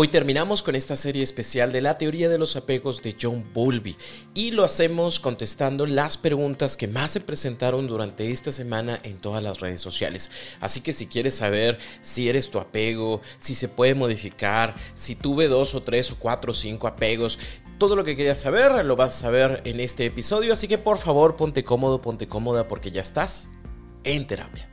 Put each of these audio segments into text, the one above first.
Hoy terminamos con esta serie especial de la teoría de los apegos de John Bowlby y lo hacemos contestando las preguntas que más se presentaron durante esta semana en todas las redes sociales. Así que si quieres saber si eres tu apego, si se puede modificar, si tuve dos o tres o cuatro o cinco apegos, todo lo que querías saber lo vas a saber en este episodio, así que por favor ponte cómodo, ponte cómoda porque ya estás en terapia.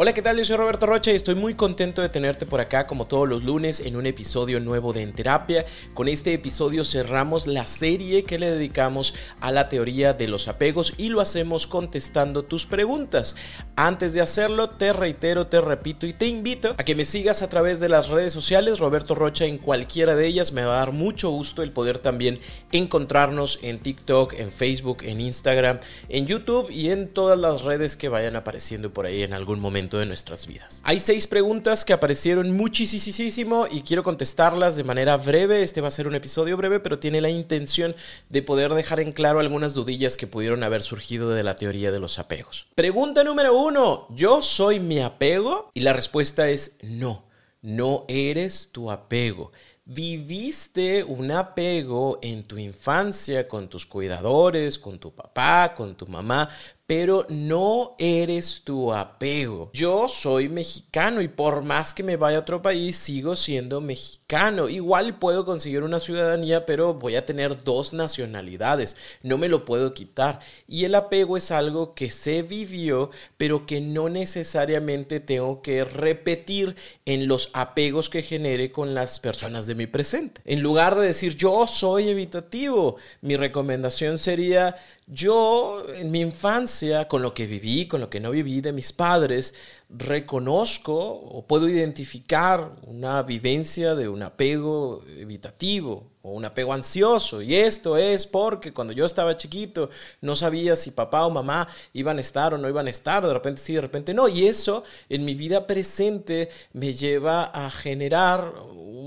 Hola, ¿qué tal? Yo soy Roberto Rocha y estoy muy contento de tenerte por acá como todos los lunes en un episodio nuevo de En Terapia. Con este episodio cerramos la serie que le dedicamos a la teoría de los apegos y lo hacemos contestando tus preguntas. Antes de hacerlo, te reitero, te repito y te invito a que me sigas a través de las redes sociales, Roberto Rocha en cualquiera de ellas. Me va a dar mucho gusto el poder también encontrarnos en TikTok, en Facebook, en Instagram, en YouTube y en todas las redes que vayan apareciendo por ahí en algún momento de nuestras vidas. Hay seis preguntas que aparecieron muchísimo y quiero contestarlas de manera breve. Este va a ser un episodio breve, pero tiene la intención de poder dejar en claro algunas dudillas que pudieron haber surgido de la teoría de los apegos. Pregunta número uno, ¿yo soy mi apego? Y la respuesta es no, no eres tu apego viviste un apego en tu infancia con tus cuidadores, con tu papá, con tu mamá, pero no eres tu apego. Yo soy mexicano y por más que me vaya a otro país, sigo siendo mexicano. Igual puedo conseguir una ciudadanía, pero voy a tener dos nacionalidades. No me lo puedo quitar. Y el apego es algo que se vivió, pero que no necesariamente tengo que repetir en los apegos que genere con las personas de mi presente. En lugar de decir yo soy evitativo, mi recomendación sería yo en mi infancia, con lo que viví, con lo que no viví de mis padres, reconozco o puedo identificar una vivencia de un apego evitativo o un apego ansioso. Y esto es porque cuando yo estaba chiquito no sabía si papá o mamá iban a estar o no iban a estar, de repente sí, de repente no. Y eso en mi vida presente me lleva a generar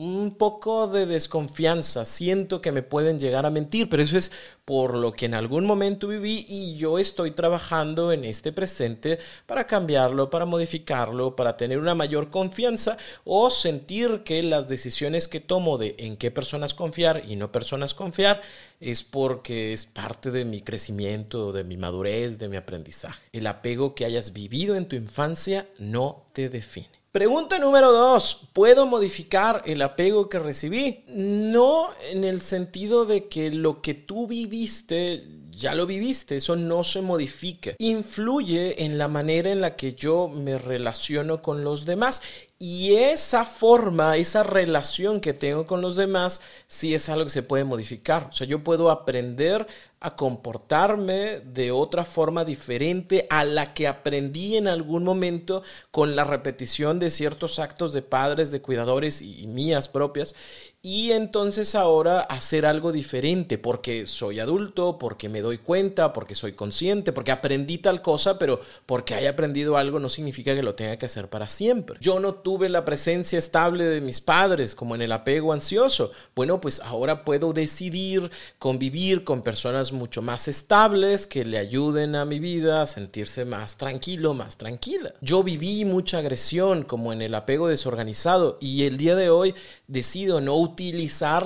un poco de desconfianza. Siento que me pueden llegar a mentir, pero eso es por lo que en algún momento viví y yo estoy trabajando en este presente para cambiarlo, para modificarlo, para tener una mayor confianza o sentir que las decisiones que tomo de en qué personas confiar y no personas confiar es porque es parte de mi crecimiento, de mi madurez, de mi aprendizaje. El apego que hayas vivido en tu infancia no te define. Pregunta número dos, ¿puedo modificar el apego que recibí? No en el sentido de que lo que tú viviste ya lo viviste, eso no se modifica. Influye en la manera en la que yo me relaciono con los demás y esa forma, esa relación que tengo con los demás, sí es algo que se puede modificar. O sea, yo puedo aprender a comportarme de otra forma diferente a la que aprendí en algún momento con la repetición de ciertos actos de padres, de cuidadores y, mías propias. Y entonces ahora hacer algo diferente porque soy adulto, porque me doy cuenta, porque soy consciente, porque aprendí tal cosa, pero porque haya aprendido algo no significa que lo tenga que hacer para siempre. Yo no tuve la presencia estable de mis padres como en el apego ansioso. Bueno, pues ahora puedo decidir convivir con personas mucho más estables que le ayuden a mi vida a sentirse más tranquilo, más tranquila. Yo viví mucha agresión como en el apego desorganizado y el día de hoy decido no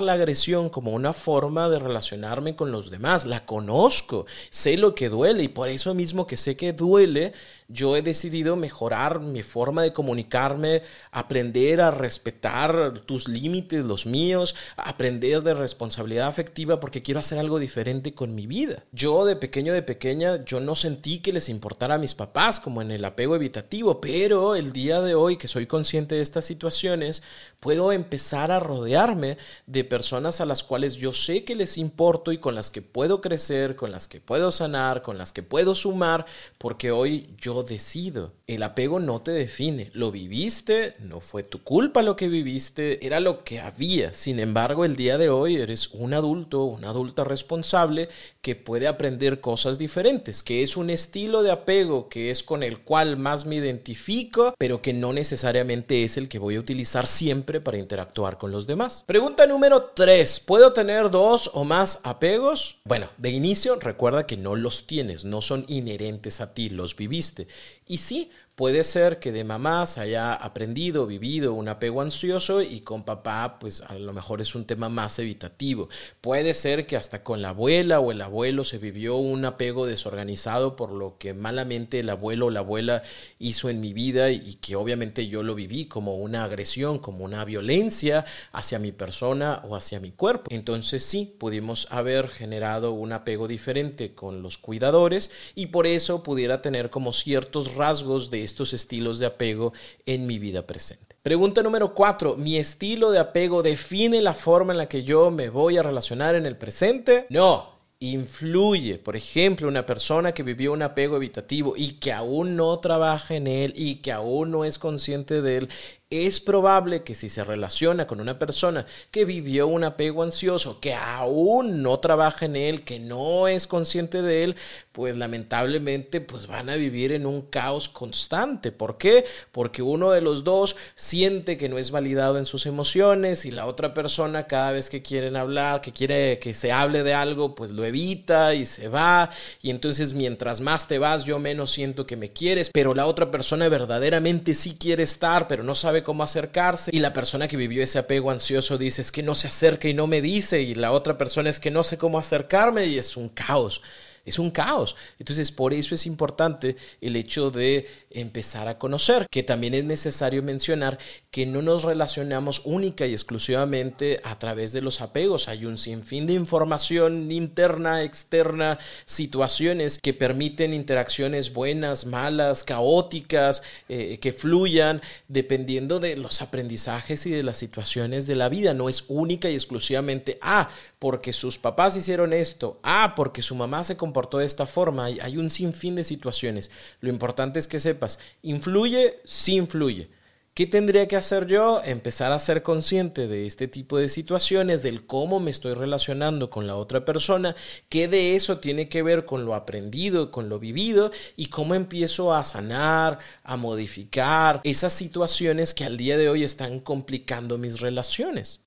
la agresión como una forma de relacionarme con los demás. La conozco, sé lo que duele y por eso mismo que sé que duele, yo he decidido mejorar mi forma de comunicarme, aprender a respetar tus límites, los míos, aprender de responsabilidad afectiva porque quiero hacer algo diferente con mi vida. Yo de pequeño, de pequeña, yo no sentí que les importara a mis papás como en el apego evitativo, pero el día de hoy que soy consciente de estas situaciones, puedo empezar a rodearme de personas a las cuales yo sé que les importo y con las que puedo crecer, con las que puedo sanar, con las que puedo sumar, porque hoy yo decido. El apego no te define. Lo viviste, no fue tu culpa lo que viviste, era lo que había. Sin embargo, el día de hoy eres un adulto, una adulta responsable que puede aprender cosas diferentes, que es un estilo de apego que es con el cual más me identifico, pero que no necesariamente es el que voy a utilizar siempre para interactuar con los demás. Pregunta número 3. ¿Puedo tener dos o más apegos? Bueno, de inicio recuerda que no los tienes, no son inherentes a ti, los viviste. Y sí, Puede ser que de mamá se haya aprendido, vivido un apego ansioso y con papá pues a lo mejor es un tema más evitativo. Puede ser que hasta con la abuela o el abuelo se vivió un apego desorganizado por lo que malamente el abuelo o la abuela hizo en mi vida y que obviamente yo lo viví como una agresión, como una violencia hacia mi persona o hacia mi cuerpo. Entonces sí, pudimos haber generado un apego diferente con los cuidadores y por eso pudiera tener como ciertos rasgos de estos estilos de apego en mi vida presente. Pregunta número cuatro, ¿mi estilo de apego define la forma en la que yo me voy a relacionar en el presente? No, influye. Por ejemplo, una persona que vivió un apego evitativo y que aún no trabaja en él y que aún no es consciente de él, es probable que si se relaciona con una persona que vivió un apego ansioso, que aún no trabaja en él, que no es consciente de él, pues lamentablemente pues van a vivir en un caos constante. ¿Por qué? Porque uno de los dos siente que no es validado en sus emociones y la otra persona cada vez que quieren hablar, que quiere que se hable de algo, pues lo evita y se va y entonces mientras más te vas yo menos siento que me quieres, pero la otra persona verdaderamente sí quiere estar, pero no sabe cómo acercarse. Y la persona que vivió ese apego ansioso dice es que no se acerca y no me dice y la otra persona es que no sé cómo acercarme y es un caos es un caos. Entonces, por eso es importante el hecho de empezar a conocer, que también es necesario mencionar que no nos relacionamos única y exclusivamente a través de los apegos. Hay un sinfín de información interna, externa, situaciones que permiten interacciones buenas, malas, caóticas, eh, que fluyan dependiendo de los aprendizajes y de las situaciones de la vida. No es única y exclusivamente, ah, porque sus papás hicieron esto, ah, porque su mamá se comportó por de esta forma. Hay, hay un sinfín de situaciones. Lo importante es que sepas, influye, sí influye. ¿Qué tendría que hacer yo? Empezar a ser consciente de este tipo de situaciones, del cómo me estoy relacionando con la otra persona, qué de eso tiene que ver con lo aprendido, con lo vivido y cómo empiezo a sanar, a modificar esas situaciones que al día de hoy están complicando mis relaciones.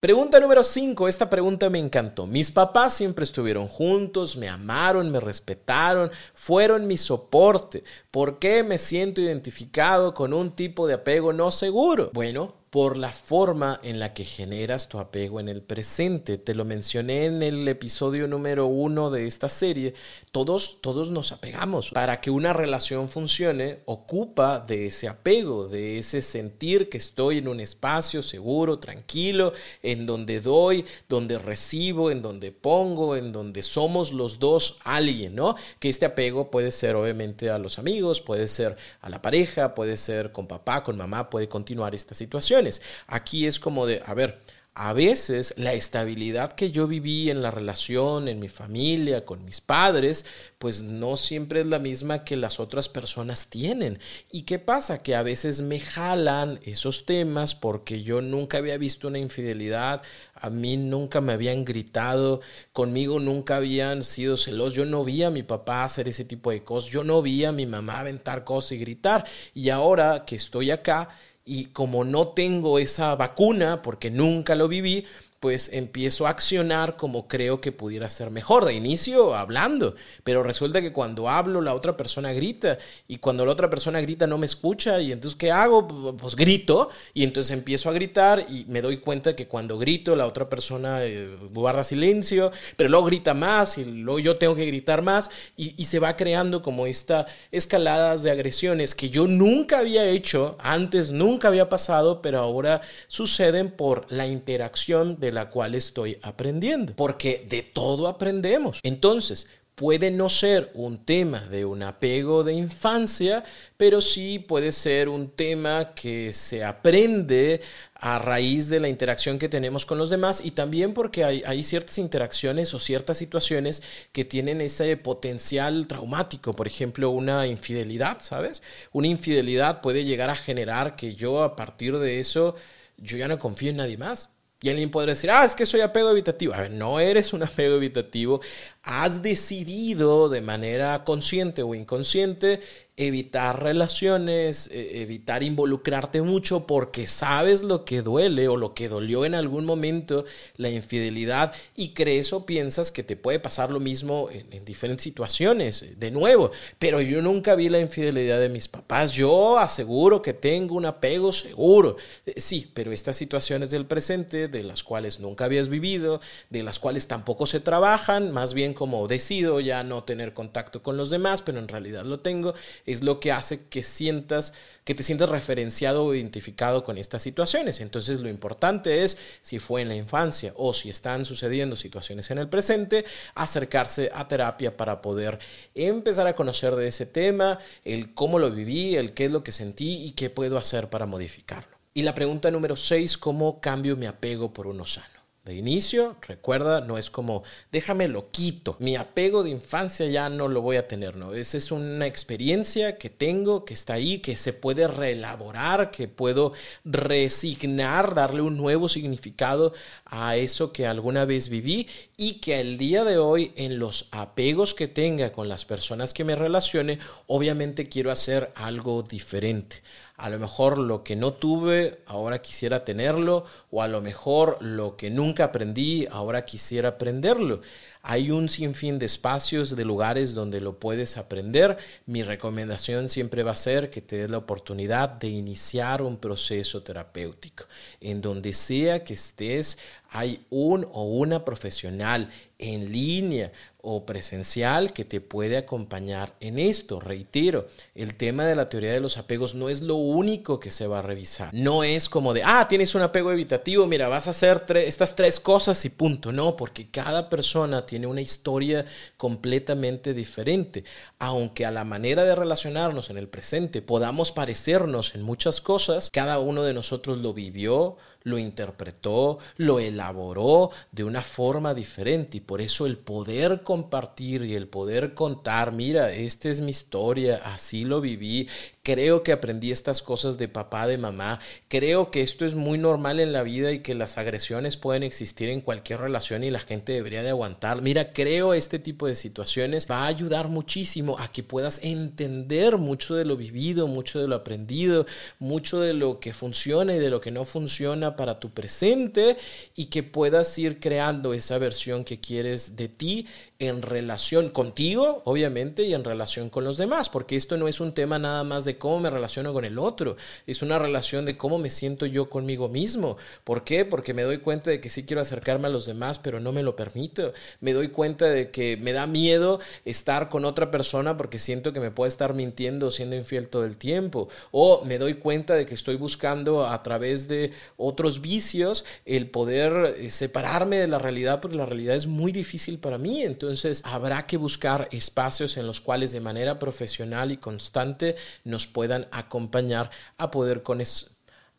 Pregunta número 5. Esta pregunta me encantó. Mis papás siempre estuvieron juntos, me amaron, me respetaron, fueron mi soporte. ¿Por qué me siento identificado con un tipo de apego no seguro? Bueno, por la forma en la que generas tu apego en el presente. Te lo mencioné en el episodio número uno de esta serie. Todos, todos nos apegamos. Para que una relación funcione, ocupa de ese apego, de ese sentir que estoy en un espacio seguro, tranquilo, en donde doy, donde recibo, en donde pongo, en donde somos los dos alguien, ¿no? Que este apego puede ser obviamente a los amigos, puede ser a la pareja, puede ser con papá, con mamá, puede continuar esta situación. Aquí es como de, a ver, a veces la estabilidad que yo viví en la relación, en mi familia, con mis padres, pues no siempre es la misma que las otras personas tienen. ¿Y qué pasa? Que a veces me jalan esos temas porque yo nunca había visto una infidelidad, a mí nunca me habían gritado, conmigo nunca habían sido celosos, yo no vi a mi papá hacer ese tipo de cosas, yo no vi a mi mamá aventar cosas y gritar. Y ahora que estoy acá, y como no tengo esa vacuna, porque nunca lo viví, pues empiezo a accionar como creo que pudiera ser mejor. De inicio hablando, pero resulta que cuando hablo la otra persona grita y cuando la otra persona grita no me escucha y entonces ¿qué hago? Pues grito y entonces empiezo a gritar y me doy cuenta que cuando grito la otra persona eh, guarda silencio, pero luego grita más y luego yo tengo que gritar más y, y se va creando como esta escaladas de agresiones que yo nunca había hecho, antes nunca había pasado, pero ahora suceden por la interacción de la cual estoy aprendiendo, porque de todo aprendemos. Entonces, puede no ser un tema de un apego de infancia, pero sí puede ser un tema que se aprende a raíz de la interacción que tenemos con los demás y también porque hay, ciertas interacciones o ciertas situaciones que tienen ese potencial traumático, por ejemplo, una infidelidad, ¿sabes? Una infidelidad puede llegar a generar que yo a partir de eso, yo ya no confío en nadie más. Y alguien podría decir, ah, es que soy apego evitativo. A ver, no eres un apego evitativo. Has decidido de manera consciente o inconsciente evitar relaciones, e, evitar involucrarte mucho porque sabes lo que duele o lo que dolió en algún momento la infidelidad y crees o piensas que te puede pasar lo mismo en, diferentes situaciones. De nuevo, pero yo nunca vi la infidelidad de mis papás. Yo aseguro que tengo un apego seguro. Eh, sí, pero estas situaciones del presente, de las cuales nunca habías vivido, de las cuales tampoco se trabajan, más bien como decido ya no tener contacto con los demás, pero en realidad lo tengo es lo que hace que sientas, que te sientas referenciado o identificado con estas situaciones. Entonces lo importante es, si fue en la infancia o si están sucediendo situaciones en el presente, acercarse a terapia para poder empezar a conocer de ese tema, el cómo lo viví, el qué es lo que sentí y qué puedo hacer para modificarlo. Y la pregunta número 6, ¿cómo cambio mi apego por uno sano? De inicio, recuerda, no es como déjame lo quito, mi apego de infancia ya no lo voy a tener, no, esa es una experiencia que tengo, que está ahí, que se puede reelaborar, que puedo resignar, darle un nuevo significado a eso que alguna vez viví y que el día de hoy en los apegos que tenga con las personas que me relacione, obviamente quiero hacer algo diferente a lo mejor lo que no tuve, ahora quisiera tenerlo, o a lo mejor lo que nunca aprendí, ahora quisiera aprenderlo. Hay un sinfín de espacios, de lugares donde lo puedes aprender. Mi recomendación siempre va a ser que te des la oportunidad de iniciar un proceso terapéutico. En donde sea que estés, hay un o una profesional en línea o presencial que te puede acompañar en esto. Reitero, el tema de la teoría de los apegos no es lo único que se va a revisar. No es como de, ah, tienes un apego evitativo, mira, vas a hacer estas tres cosas y punto. No, porque cada persona tiene una historia completamente diferente. Aunque a la manera de relacionarnos en el presente podamos parecernos en muchas cosas, cada uno de nosotros lo vivió, lo interpretó, lo elaboró de una forma diferente y por eso el poder compartir y el poder contar, mira, esta es mi historia, así lo viví, creo que aprendí estas cosas de papá, de mamá, creo que esto es muy normal en la vida y que las agresiones pueden existir en cualquier relación y la gente debería de aguantar. Mira, creo este tipo de situaciones va a ayudar muchísimo a que puedas entender mucho de lo vivido, mucho de lo aprendido, mucho de lo que funciona y de lo que no funciona para tu presente y que puedas ir creando esa versión que quieres de ti en relación contigo, obviamente, y en relación con los demás, porque esto no es un tema nada más de cómo me relaciono con el otro, es una relación de cómo me siento yo conmigo mismo. ¿Por qué? Porque me doy cuenta de que sí quiero acercarme a los demás, pero no me lo permito. Me doy cuenta de que me da miedo estar con otra persona porque siento que me puede estar mintiendo siendo infiel todo el tiempo. O me doy cuenta de que estoy buscando a través de otros vicios el poder eh, separarme de la realidad porque la realidad es muy difícil para mí. Entonces habrá que buscar espacios en los cuales de manera profesional y constante nos puedan acompañar a poder, con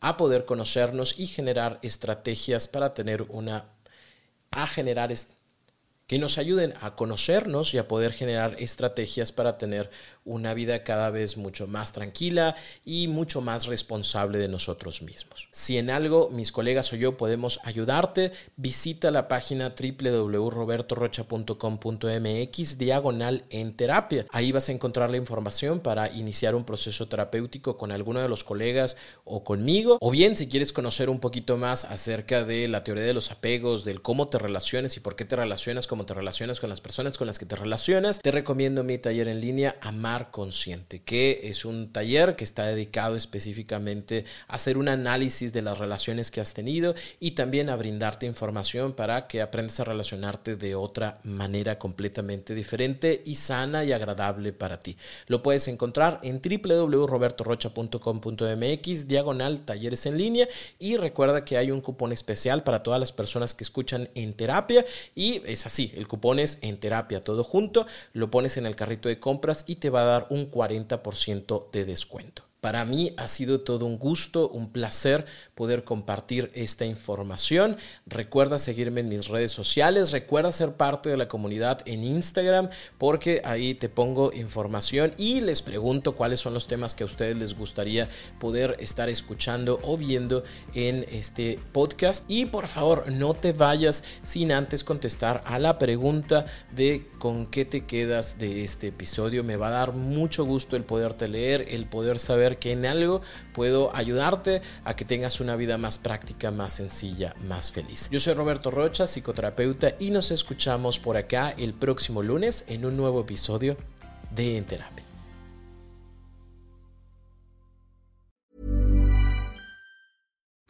a poder conocernos y generar estrategias para tener una, a generar que nos ayuden a conocernos y a poder generar estrategias para tener una vida cada vez mucho más tranquila y mucho más responsable de nosotros mismos. Si en algo mis colegas o yo podemos ayudarte, visita la página www.robertorocha.com.mx diagonal en terapia. Ahí vas a encontrar la información para iniciar un proceso terapéutico con alguno de los colegas o conmigo. O bien si quieres conocer un poquito más acerca de la teoría de los apegos, del cómo te relacionas y por qué te relacionas, cómo te relacionas con las personas con las que te relacionas, te recomiendo mi taller en línea Amar Consciente, que es un taller que está dedicado específicamente a hacer un análisis de las relaciones que has tenido y también a brindarte información para que aprendas a relacionarte de otra manera completamente diferente y sana y agradable para ti. Lo puedes encontrar en www.robertorocha.com.mx, diagonal talleres en línea y recuerda que hay un cupón especial para todas las personas que escuchan en terapia y es así, el cupón es en terapia todo junto, lo pones en el carrito de compras y te va a dar un 40% de descuento. Para mí ha sido todo un gusto, un placer poder compartir esta información. Recuerda seguirme en mis redes sociales, recuerda ser parte de la comunidad en Instagram porque ahí te pongo información y les pregunto cuáles son los temas que a ustedes les gustaría poder estar escuchando o viendo en este podcast. Y por favor, no te vayas sin antes contestar a la pregunta de con qué te quedas de este episodio. Me va a dar mucho gusto el poderte leer, el poder que en algo puedo ayudarte a que tengas una vida más práctica, más sencilla, más feliz. Yo soy Roberto Rocha, psicoterapeuta, y nos escuchamos por acá el próximo lunes en un nuevo episodio de En.